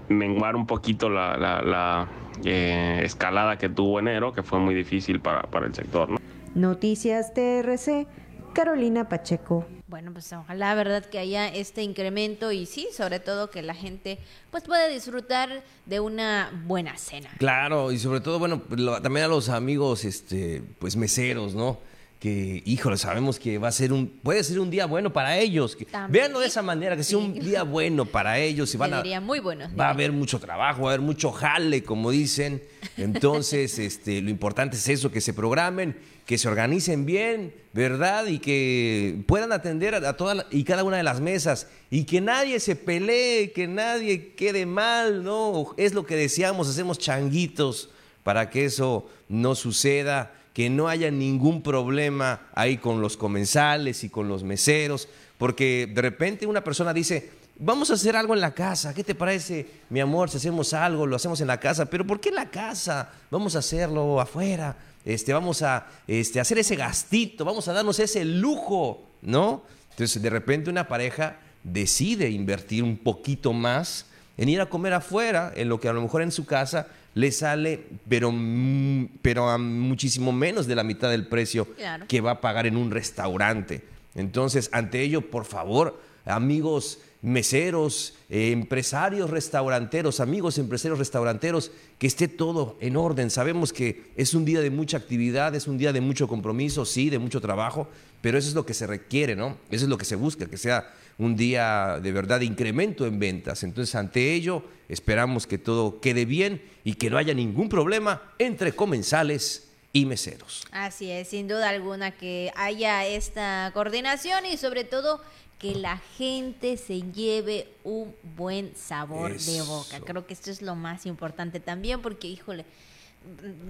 menguar un poquito la, escalada que tuvo enero, que fue muy difícil para, para el sector. ¿no? Noticias TRC, Carolina Pacheco. Bueno, pues ojalá, verdad, que haya este incremento y sí, sobre todo que la gente pues pueda disfrutar de una buena cena. Claro, y sobre todo, bueno, también a los amigos, este, pues meseros, ¿no? Que, híjole, sabemos que va a ser un, puede ser un día bueno para ellos. Que, véanlo de esa manera, que sea un día bueno para ellos. Y van a, muy bueno. Va a haber mucho trabajo, va a haber mucho jale, como dicen. Entonces, este, lo importante es eso, que se programen, que se organicen bien, ¿verdad? Y que puedan atender a, todas y cada una de las mesas. Y que nadie se pelee, que nadie quede mal, ¿no? Es lo que deseamos, hacemos changuitos para que eso no suceda que no haya ningún problema ahí con los comensales y con los meseros, porque de repente una persona dice, vamos a hacer algo en la casa, ¿qué te parece, mi amor, si hacemos algo, lo hacemos en la casa? Pero ¿por qué en la casa? Vamos a hacerlo afuera, este, vamos a este, hacer ese gastito, vamos a darnos ese lujo, ¿no? Entonces de repente una pareja decide invertir un poquito más en ir a comer afuera, en lo que a lo mejor en su casa le sale, pero, pero a muchísimo menos de la mitad del precio que va a pagar en un restaurante. Entonces, ante ello, por favor, amigos meseros, eh, empresarios restauranteros, amigos empresarios restauranteros, que esté todo en orden. Sabemos que es un día de mucha actividad, es un día de mucho compromiso, sí, de mucho trabajo, pero eso es lo que se requiere, ¿no? Eso es lo que se busca, que sea un día de verdad de incremento en ventas. Entonces, ante ello, esperamos que todo quede bien y que no haya ningún problema entre comensales y meseros. Así es, sin duda alguna que haya esta coordinación y sobre todo que la gente se lleve un buen sabor de boca. Creo que esto es lo más importante también porque, híjole,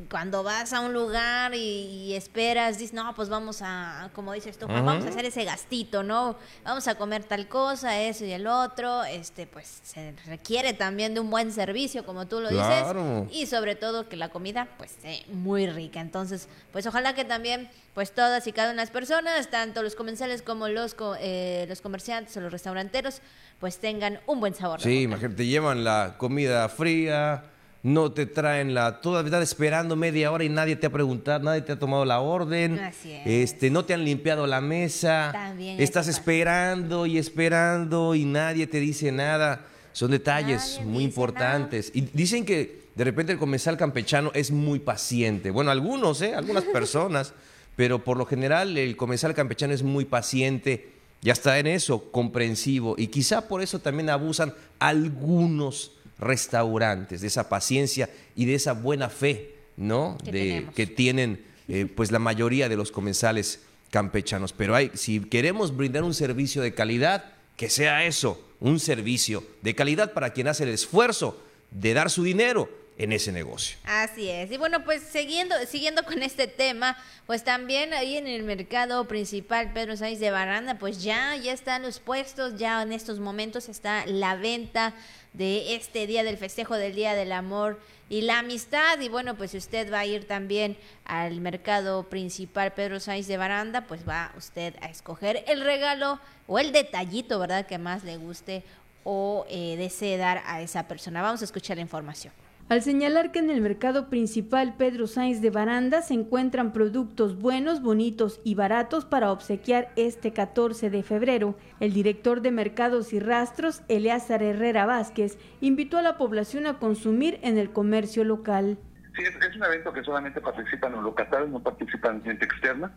cuando vas a un lugar y, esperas, dices, no, pues vamos a, como dices tú, vamos a hacer ese gastito, ¿no? Vamos a comer tal cosa, eso y el otro, este, pues se requiere también de un buen servicio, como tú lo dices, y sobre todo que la comida, pues, muy rica. Entonces, pues ojalá que también, pues todas y cada una de las personas, tanto los comensales como los, eh, los comerciantes o los restauranteros, pues tengan un buen sabor. Sí, imagínate, te llevan la comida fría, no te traen la toda verdad esperando media hora y nadie te ha preguntado, nadie te ha tomado la orden. Así es. Este, no te han limpiado la mesa. También Estás esperando y esperando y nadie te dice nada. Son detalles Nadie muy importantes. Y dicen que de repente el comensal campechano es muy paciente. Bueno, algunos, ¿eh? Algunas personas. pero por lo general el comensal campechano es muy paciente. Ya está en eso, comprensivo. Y quizá por eso también abusan algunos restaurantes de esa paciencia y de esa buena fe, ¿no? Que de, que tienen eh, pues la mayoría de los comensales campechanos. Pero hay, si queremos brindar un servicio de calidad, que sea eso, un servicio de calidad para quien hace el esfuerzo de dar su dinero en ese negocio. Así es. Y bueno, pues siguiendo, siguiendo con este tema, pues también ahí en el mercado principal Pedro Sáenz de Baranda, pues ya, ya están los puestos, ya en estos momentos está la venta de este día del festejo del Día del Amor y la Amistad. Y bueno, pues si usted va a ir también al mercado principal Pedro Sáenz de Baranda, pues va usted a escoger el regalo o el detallito, ¿verdad? Que más le guste o eh, desee dar a esa persona. Vamos a escuchar la información. Al señalar que en el mercado principal Pedro Sáenz de Baranda se encuentran productos buenos, bonitos y baratos para obsequiar este 14 de febrero, el director de Mercados y Rastros, Eleazar Herrera Vázquez, invitó a la población a consumir en el comercio local. Sí, es, es un evento que solamente participan los locatarios, no participan gente externa.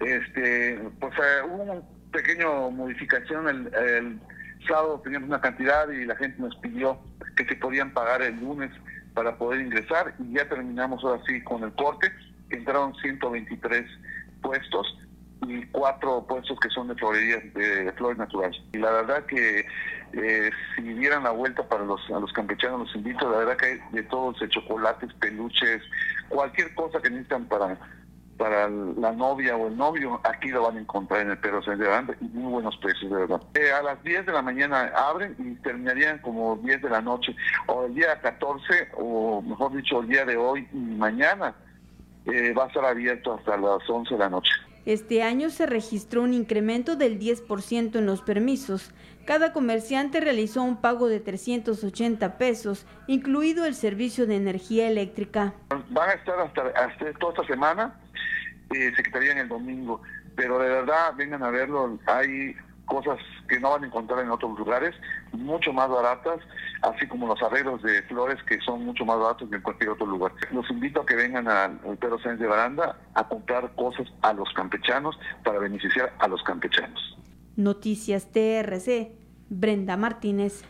Este, pues eh, hubo una pequeña modificación el, el sábado teníamos una cantidad y la gente nos pidió que se podían pagar el lunes para poder ingresar y ya terminamos ahora sí con el corte. Entraron 123 puestos y cuatro puestos que son de florería de flores naturales. Y la verdad que eh, si dieran la vuelta para los a los campechanos los invito, la verdad que hay de todos, de chocolates, peluches, cualquier cosa que necesitan para para la novia o el novio, aquí lo van a encontrar en el Pedro Sáenz de Baranda y muy buenos precios, de verdad. Eh, a las 10 de la mañana abren y terminarían como 10 de la noche, o el día 14, o mejor dicho, el día de hoy y mañana, eh, va a estar abierto hasta las 11 de la noche. Este año se registró un incremento del 10% en los permisos. Cada comerciante realizó un pago de 380 pesos, incluido el servicio de energía eléctrica. Van a estar hasta, hasta toda esta semana, eh, se quitarían el domingo, pero de verdad vengan a verlo, hay cosas que no van a encontrar en otros lugares, mucho más baratas, así como los arreglos de flores que son mucho más baratos que en cualquier otro lugar. Los invito a que vengan al Pedro Sáenz de Baranda a comprar cosas a los campechanos para beneficiar a los campechanos. Noticias TRC, Brenda Martínez.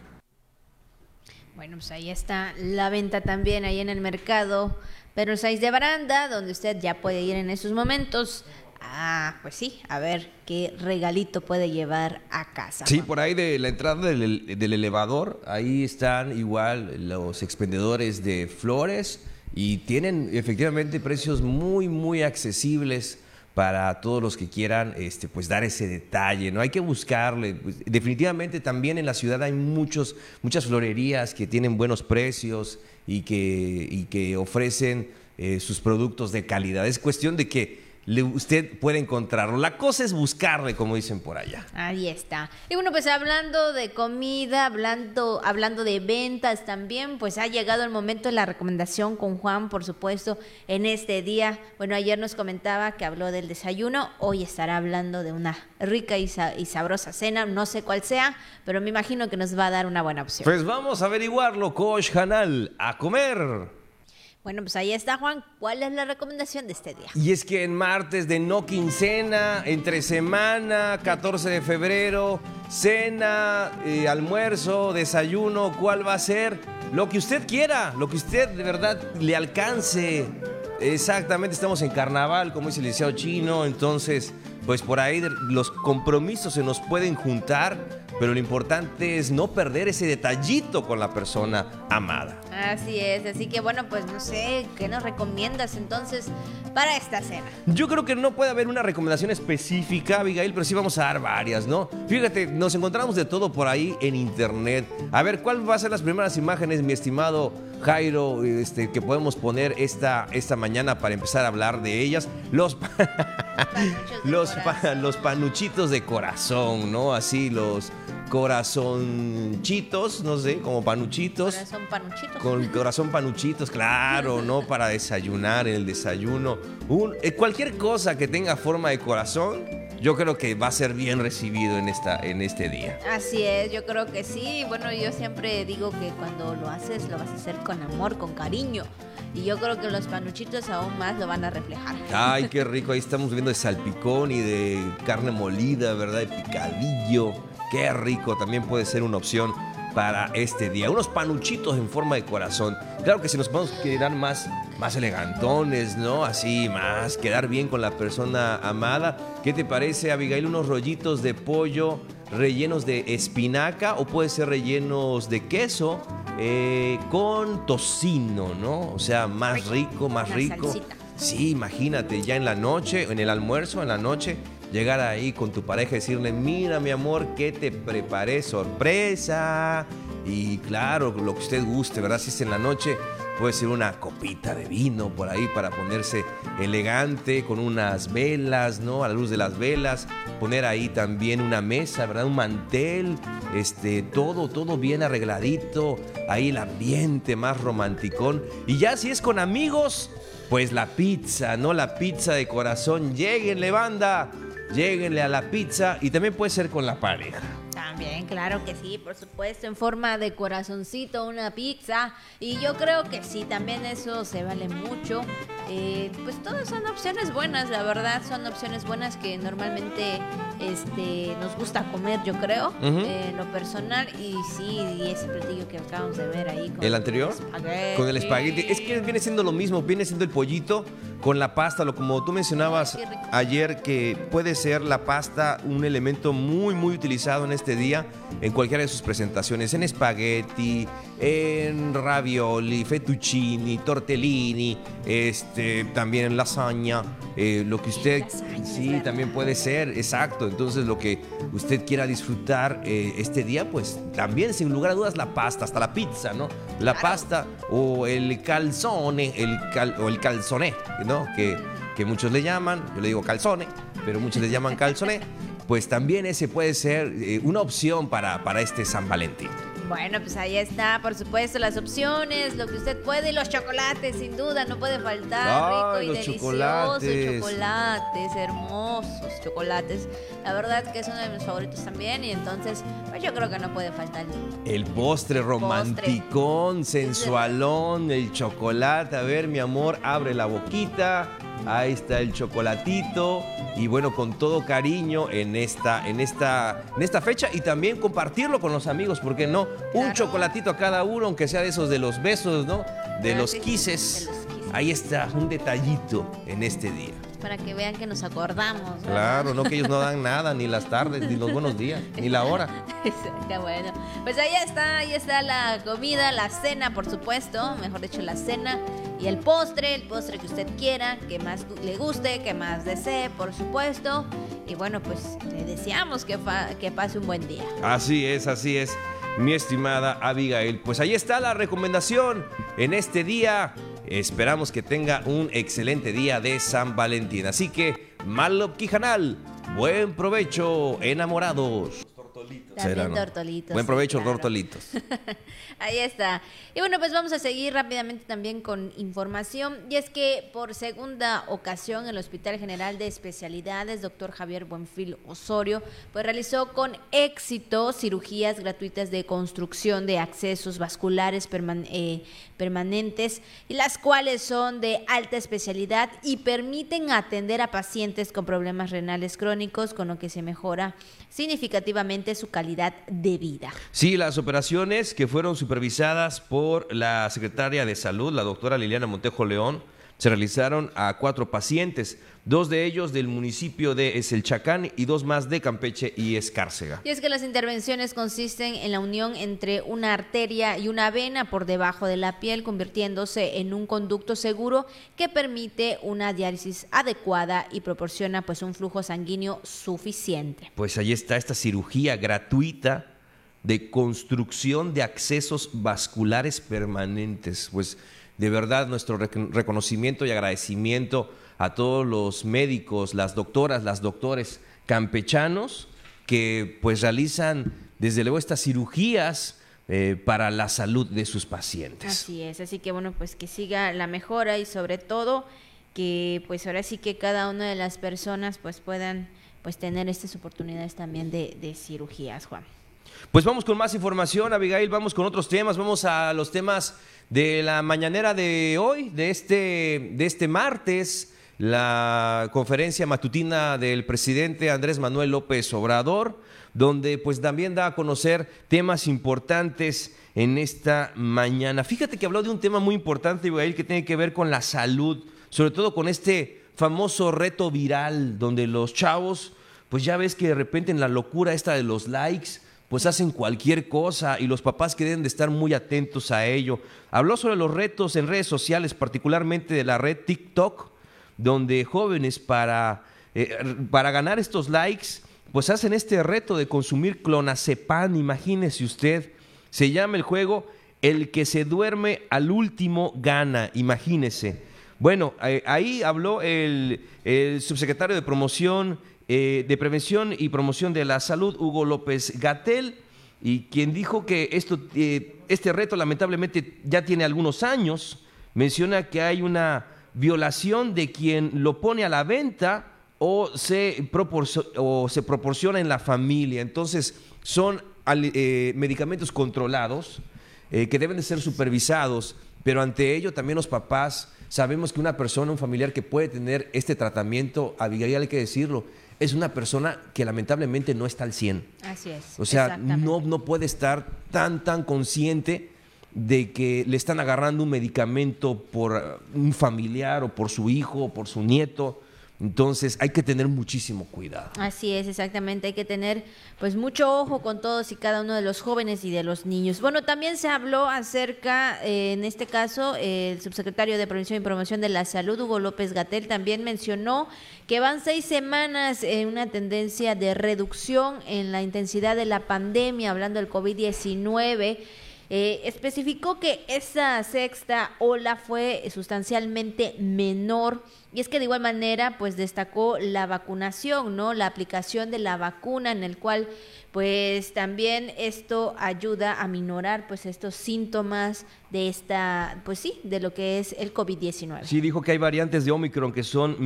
Bueno, pues ahí está la venta también ahí en el mercado Pedro Sáenz de Baranda, donde usted ya puede ir en esos momentos. Ah, pues sí, a ver qué regalito puede llevar a casa. Sí, por ahí de la entrada del, del elevador, ahí están igual los expendedores de flores y tienen efectivamente precios muy, muy accesibles para todos los que quieran este, pues dar ese detalle, ¿no? Hay que buscarle. Pues, definitivamente también en la ciudad hay muchos, muchas florerías que tienen buenos precios y que, y que ofrecen eh, sus productos de calidad. Es cuestión de que le- usted puede encontrarlo. La cosa es buscarle, como dicen por allá. Ahí está. Y bueno, pues hablando de comida, hablando, hablando de ventas también, pues ha llegado el momento de la recomendación con Juan, por supuesto, en este día. Bueno, ayer nos comentaba que habló del desayuno, hoy estará hablando de una rica y, sa- y sabrosa cena, no sé cuál sea, pero me imagino que nos va a dar una buena opción. Pues vamos a averiguarlo, Coach Hanal, a comer. Bueno, pues ahí está Juan, ¿cuál es la recomendación de este día? Y es que en martes de no quincena, entre semana, 14 de febrero, cena, eh, almuerzo, desayuno, ¿cuál va a ser? Lo que usted quiera, lo que usted de verdad le alcance. Exactamente, estamos en carnaval, como dice el licenciado chino, entonces, pues por ahí los compromisos se nos pueden juntar, pero lo importante es no perder ese detallito con la persona amada. Así es, así que bueno, pues no sé, ¿qué nos recomiendas entonces para esta cena? Yo creo que no puede haber una recomendación específica, Abigail, pero sí vamos a dar varias, ¿no? Fíjate, nos encontramos de todo por ahí en internet. A ver, ¿cuál va a ser las primeras imágenes, mi estimado Jairo, este, que podemos poner esta, esta mañana para empezar a hablar de ellas? Los, los, pa- los panuchitos de corazón, ¿no? Así, los, corazonchitos, no sé, como panuchitos. Corazón panuchitos. Con corazón panuchitos, claro, ¿no? Para desayunar, el desayuno. Un, eh, cualquier cosa que tenga forma de corazón, yo creo que va a ser bien recibido en, esta, en este día. Así es, yo creo que sí. Bueno, yo siempre digo que cuando lo haces, lo vas a hacer con amor, con cariño. Y yo creo que los panuchitos aún más lo van a reflejar. Ay, qué rico. Ahí estamos viendo de salpicón y de carne molida, ¿verdad? De picadillo. Qué rico. También puede ser una opción para este día. Unos panuchitos en forma de corazón. Claro que si nos podemos quedar más, más elegantones, ¿no? Así, más, quedar bien con la persona amada. ¿Qué te parece, Abigail? Unos rollitos de pollo rellenos de espinaca o puede ser rellenos de queso eh, con tocino, ¿no? O sea, más rico, más rico. Sí, imagínate, ya en la noche, en el almuerzo, en la noche, llegar ahí con tu pareja y decirle, mira mi amor, que te preparé sorpresa. Y claro, lo que usted guste, ¿verdad? Si es en la noche, puede ser una copita de vino por ahí para ponerse elegante, con unas velas, ¿no? A la luz de las velas, poner ahí también una mesa, ¿verdad? Un mantel, este, todo, todo bien arregladito, ahí el ambiente más romanticón. Y ya si es con amigos, pues la pizza, ¿no? La pizza de corazón. Lléguenle, banda. Lléguenle a la pizza y también puede ser con la pareja. También, claro que sí, por supuesto, en forma de corazoncito, una pizza. Y yo creo que sí, también eso se vale mucho. Eh, pues todas son opciones buenas, la verdad, son opciones buenas que normalmente este, nos gusta comer, yo creo, eh, en lo personal. Y sí, y ese platillo que acabamos de ver ahí. Con ¿El anterior? espagueti. Con el espagueti. Es que viene siendo lo mismo, viene siendo el pollito con la pasta, lo como tú mencionabas ayer, que puede ser la pasta un elemento muy, muy utilizado en este día en cualquiera de sus presentaciones, en espagueti, en ravioli, fettuccini, tortellini, este, también en lasaña, eh, lo que usted, lasaña, sí, verdad. también puede ser, exacto. Entonces lo que usted quiera disfrutar eh, este día, pues también sin lugar a dudas la pasta, hasta la pizza, ¿no? La Claro. pasta o el calzone, el cal- o el calzoné, ¿no? Que, que muchos le llaman, yo le digo calzone, pero muchos le llaman calzoné. Pues también ese puede ser eh, una opción para, para este San Valentín. Bueno, pues ahí está, por supuesto, las opciones, lo que usted puede y los chocolates, sin duda, no puede faltar. Ay, rico y los delicioso, chocolates. chocolates, hermosos chocolates. La verdad que es uno de mis favoritos también y entonces, pues yo creo que no puede faltar. El postre romanticón, sensualón, el chocolate. A ver, mi amor, abre la boquita. Ahí está el chocolatito. Y bueno, con todo cariño en esta, en esta, en esta fecha. Y también compartirlo con los amigos, ¿por qué no? Un chocolatito a cada uno, aunque sea de esos de los besos, ¿no? De los sí, kisses. de los kisses. Ahí está, un detallito en este día. Para que vean que nos acordamos. ¿verdad? Claro, no que ellos no dan nada, ni las tardes, ni los buenos días, ni la hora. Qué bueno. Pues ahí está, ahí está la comida, la cena, por supuesto, mejor dicho, la cena y el postre, el postre que usted quiera, que más le guste, que más desee, por supuesto. Y bueno, pues le deseamos que, que pase un buen día. Así es, así es, mi estimada Abigail. Pues ahí está la recomendación en este día. Esperamos que tenga un excelente día de San Valentín. Así que, Malop Quijanal, buen provecho, enamorados. También Será, ¿no? tortolitos. Buen provecho, claro. tortolitos. Ahí está. Y bueno, pues vamos a seguir rápidamente también con información. Y es que por segunda ocasión el Hospital General de Especialidades, doctor Javier Buenfil Osorio, pues realizó con éxito cirugías gratuitas de construcción de accesos vasculares perman- eh, permanentes, y las cuales son de alta especialidad y permiten atender a pacientes con problemas renales crónicos, con lo que se mejora significativamente su calidad de vida. Sí, las operaciones que fueron supervisadas por la secretaria de Salud, la doctora Liliana Montejo León, se realizaron a cuatro pacientes, dos de ellos del municipio de Eselchacán y dos más de Campeche y Escárcega. Y es que las intervenciones consisten en la unión entre una arteria y una vena por debajo de la piel, convirtiéndose en un conducto seguro que permite una diálisis adecuada y proporciona pues un flujo sanguíneo suficiente. Pues ahí está esta cirugía gratuita de construcción de accesos vasculares permanentes. Pues de verdad nuestro rec- reconocimiento y agradecimiento a todos los médicos, las doctoras, las doctores campechanos que pues realizan desde luego, estas cirugías eh, para la salud de sus pacientes. Así es, así que bueno, pues que siga la mejora y sobre todo que pues ahora sí que cada una de las personas pues puedan pues tener estas oportunidades también de, de cirugías, Juan. Pues vamos con más información, Abigail, vamos con otros temas, vamos a los temas de la mañanera de hoy, de este, de este martes, la conferencia matutina del presidente Andrés Manuel López Obrador donde pues también da a conocer temas importantes en esta mañana. Fíjate que habló de un tema muy importante, Ibael, que tiene que ver con la salud, sobre todo con este famoso reto viral, donde los chavos, pues ya ves que de repente en la locura esta de los likes, pues hacen cualquier cosa y los papás que deben de estar muy atentos a ello. Habló sobre los retos en redes sociales, particularmente de la red TikTok, donde jóvenes para, eh, para ganar estos likes pues hacen este reto de consumir clonazepam, imagínese usted. Se llama el juego El que se duerme al último gana, imagínese. Bueno, eh, ahí habló el, subsecretario de promoción, eh, de prevención y promoción de la salud, Hugo López Gatel, y quien dijo que esto, este reto lamentablemente ya tiene algunos años. Menciona que hay una violación de quien lo pone a la venta o se, o se proporciona en la familia. Entonces, son eh, medicamentos controlados eh, que deben de ser supervisados, pero ante ello también los papás sabemos que una persona, un familiar que puede tener este tratamiento, Abigail hay que decirlo, es una persona que lamentablemente no está al 100. Así es. O sea, no, no puede estar tan, tan consciente de que le están agarrando un medicamento por un familiar o por su hijo o por su nieto entonces hay que tener muchísimo cuidado. Así es, exactamente. Hay que tener pues mucho ojo con todos y cada uno de los jóvenes y de los niños. Bueno, también se habló acerca, eh, en este caso, el subsecretario de Prevención y Promoción de la Salud, Hugo López Gatel, también mencionó que van seis semanas en una tendencia de reducción en la intensidad de la pandemia, hablando del COVID-19. Eh, especificó que esa sexta ola fue sustancialmente menor y es que de igual manera pues destacó la vacunación, ¿no? La aplicación de la vacuna en el cual pues también esto ayuda a minorar pues estos síntomas de esta pues sí, de lo que es el COVID-19. Sí, dijo que hay variantes de Omicron que son,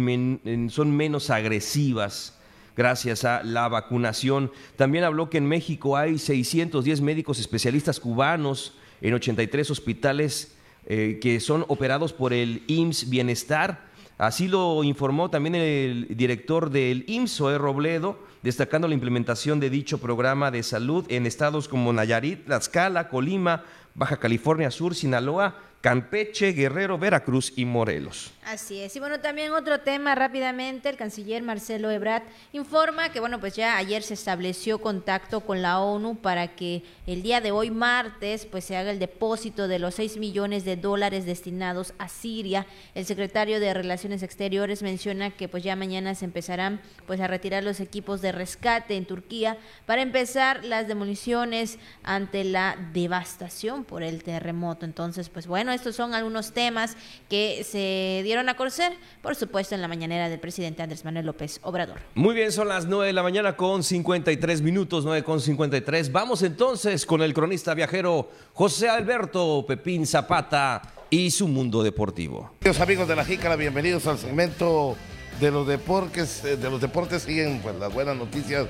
son menos agresivas gracias a la vacunación. También habló que en México hay 610 médicos especialistas cubanos en 83 hospitales eh, que son operados por el IMSS Bienestar. Así lo informó también el director del IMSS, Zoe Robledo, destacando la implementación de dicho programa de salud en estados como Nayarit, Tlaxcala, Colima, Baja California Sur, Sinaloa, Campeche, Guerrero, Veracruz y Morelos. Así es. Y bueno, también otro tema rápidamente, el canciller Marcelo Ebrard informa que bueno, pues ya ayer se estableció contacto con la ONU para que el día de hoy martes pues se haga el depósito de los 6 millones de dólares destinados a Siria. El secretario de Relaciones Exteriores menciona que pues ya mañana se empezarán pues a retirar los equipos de rescate en Turquía para empezar las demoliciones ante la devastación por el terremoto. Entonces, pues bueno, estos son algunos temas que se dieron a conocer, por supuesto, en la mañanera del presidente Andrés Manuel López Obrador. Muy bien, son las 9 de la mañana con 53 minutos, 9 con 53. Vamos entonces con el cronista viajero José Alberto Pepín Zapata y su mundo deportivo. Queridos amigos de la Jícara, bienvenidos al segmento de los deportes. Eh, de los deportes siguen pues, las buenas noticias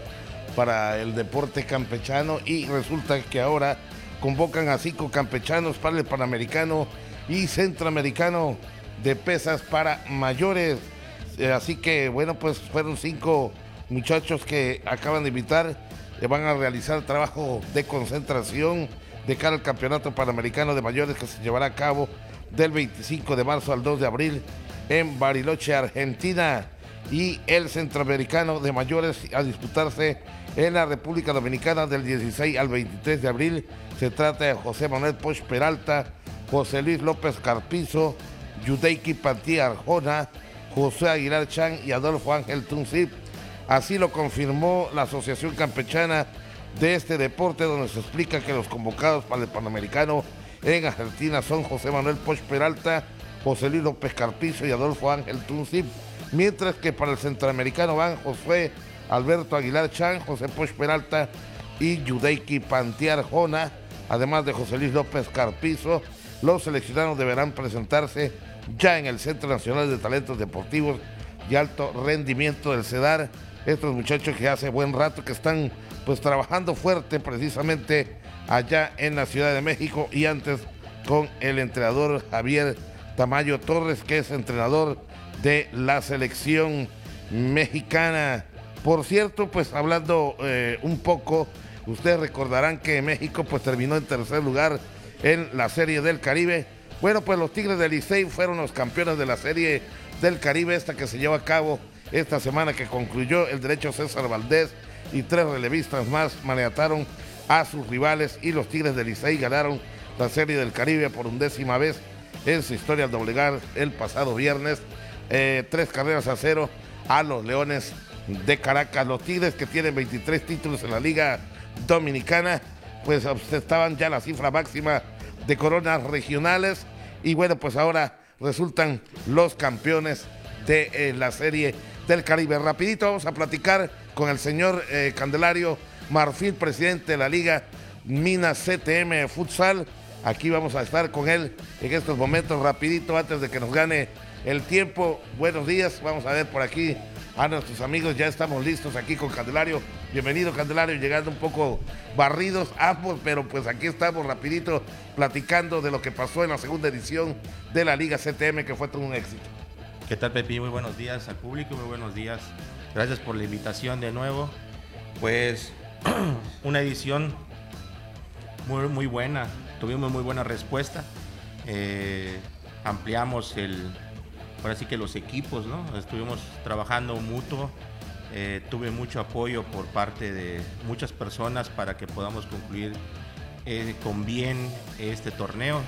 para el deporte campechano y resulta que ahora convocan a cinco campechanos para el Panamericano y Centroamericano de pesas para mayores. Eh, así que bueno, pues fueron cinco muchachos que acaban de invitar, que van a realizar trabajo de concentración de cara al Campeonato Panamericano de Mayores que se llevará a cabo del 25 de marzo al 2 de abril en Bariloche, Argentina. Y el Centroamericano de Mayores a disputarse en la República Dominicana del 16 al 23 de abril. Se trata de José Manuel Poch Peralta, José Luis López Carpizo, Yudeiki Pantí Arjona, José Aguilar Chan y Adolfo Ángel Tunzip. Así lo confirmó la Asociación Campechana de este deporte, donde se explica que los convocados para el Panamericano en Argentina son José Manuel Poch Peralta, José Luis López Carpizo y Adolfo Ángel Tunzip, mientras que para el Centroamericano van José Alberto Aguilar Chan, José Poch Peralta, y Yudeiki Pantiar Jona, además de José Luis López Carpizo. Los seleccionados deberán presentarse ya en el Centro Nacional de Talentos Deportivos y Alto Rendimiento del CEDAR. Estos muchachos que hace buen rato que están pues trabajando fuerte precisamente allá en la Ciudad de México y antes con el entrenador Javier Tamayo Torres, que es entrenador de la selección mexicana. Por cierto, pues hablando eh, un poco, ustedes recordarán que México pues terminó en tercer lugar en la Serie del Caribe. Bueno, pues los Tigres del Licey fueron los campeones de la Serie del Caribe, esta que se lleva a cabo esta semana que concluyó el derecho César Valdés y tres relevistas más maniataron a sus rivales y los Tigres del Licey ganaron la Serie del Caribe por undécima vez en su historia al doblegar el pasado viernes eh, tres carreras a cero a los Leones de Caracas. Los Tigres que tienen 23 títulos en la Liga Dominicana, pues estaban ya la cifra máxima de coronas regionales y bueno, pues ahora resultan los campeones de eh, la Serie del Caribe. Rapidito vamos a platicar con el señor eh, Candelario Marfil, presidente de la Liga Minas CTM Futsal. Aquí vamos a estar con él en estos momentos, rapidito, antes de que nos gane el tiempo. Buenos días, vamos a ver por aquí a nuestros amigos, ya estamos listos aquí con Candelario. Bienvenido Candelario, llegando un poco barridos ambos, pero pues aquí estamos rapidito platicando de lo que pasó en la segunda edición de la Liga CTM, que fue todo un éxito. ¿Qué tal Pepi? Muy buenos días al público, muy buenos días. Gracias por la invitación de nuevo. Pues una edición muy, muy buena, tuvimos muy buena respuesta. Eh, ampliamos el, ahora sí que los equipos, ¿no? Estuvimos trabajando mutuo. Eh, tuve mucho apoyo por parte de muchas personas para que podamos concluir eh, con bien este torneo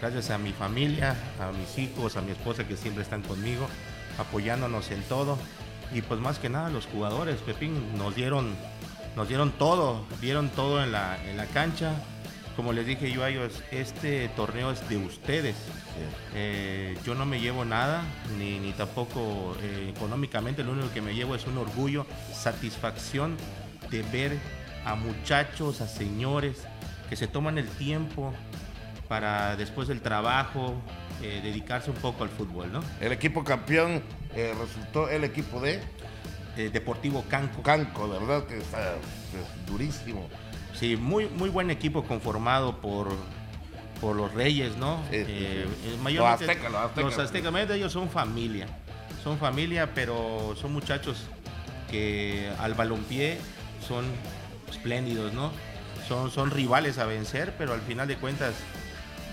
gracias a mi familia, a mis hijos, a mi esposa que siempre están conmigo, apoyándonos en todo. Y pues más que nada los jugadores, Pepín, nos dieron, dieron todo, dieron todo en la, en la cancha. Como les dije yo a ellos, este torneo es de ustedes. Eh, yo no me llevo nada, ni, ni tampoco eh, económicamente, lo único que me llevo es un orgullo, satisfacción de ver a muchachos, a señores que se toman el tiempo para después del trabajo eh, dedicarse un poco al fútbol, ¿no? El equipo campeón resultó el equipo de Deportivo Canco. Canco, ¿verdad? Que está durísimo. Sí, muy, muy buen equipo conformado por, por los Reyes, ¿no? los aztecas, los aztecas. Los aztecas, ellos son familia. Son familia, pero son muchachos que al balompié son espléndidos, ¿no? Son, son rivales a vencer, pero al final de cuentas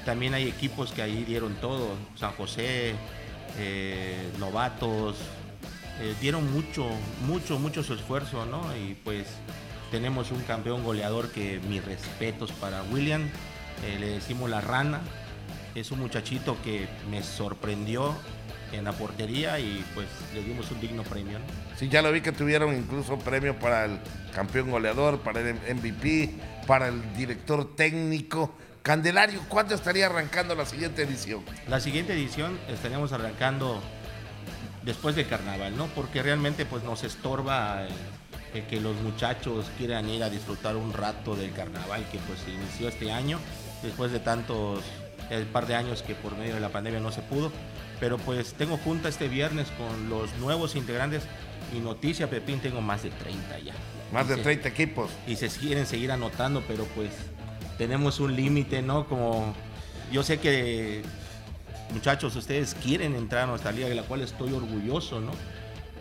también hay equipos que ahí dieron todo, San José, eh, novatos, eh, dieron mucho, mucho, mucho su esfuerzo, ¿no? Y pues tenemos un campeón goleador que mis respetos para William, eh, le decimos la rana, es un muchachito que me sorprendió en la portería y pues le dimos un digno premio. Sí, ya lo vi que tuvieron incluso premio para el campeón goleador, para el MVP, para el director técnico. Candelario, ¿cuándo estaría arrancando la siguiente edición? La siguiente edición estaríamos arrancando después del carnaval, ¿no? Porque realmente pues nos estorba que los muchachos quieran ir a disfrutar un rato del carnaval que pues se inició este año, después de tantos, el par de años que por medio de la pandemia no se pudo. Pero pues tengo junta este viernes con los nuevos integrantes y noticia, Pepín, tengo más de 30 ya. Más de 30 equipos. Y se quieren seguir anotando, pero pues tenemos un límite, ¿no? Como yo sé que muchachos, ustedes quieren entrar a nuestra liga, de la cual estoy orgulloso, ¿no?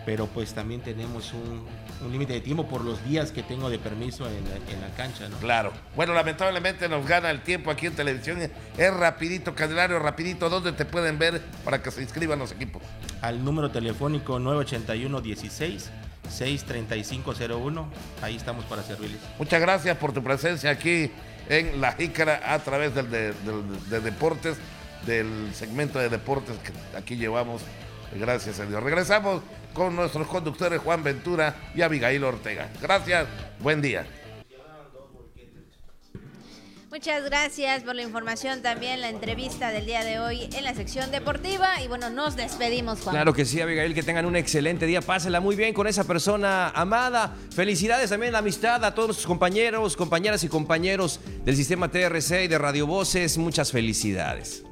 Pero pues también tenemos un, límite de tiempo por los días que tengo de permiso en la, cancha, ¿no? Claro. Bueno, lamentablemente nos gana el tiempo aquí en televisión. Es rapidito, Candelario, rapidito. ¿Dónde te pueden ver para que se inscriban los equipos? Al número telefónico 981 16 63501. Ahí estamos para servirles. Muchas gracias por tu presencia aquí en La Jícara a través del de, deportes, del segmento de deportes que aquí llevamos. Gracias a Dios. Regresamos con nuestros conductores Juan Ventura y Abigail Ortega. Gracias, buen día. Muchas gracias por la información también, la entrevista del día de hoy en la sección deportiva. Y bueno, nos despedimos, Juan. Claro que sí, Abigail, que tengan un excelente día. Pásela muy bien con esa persona amada. Felicidades también la amistad a todos nuestros compañeros, compañeras y compañeros del sistema TRC y de Radio Voces. Muchas felicidades.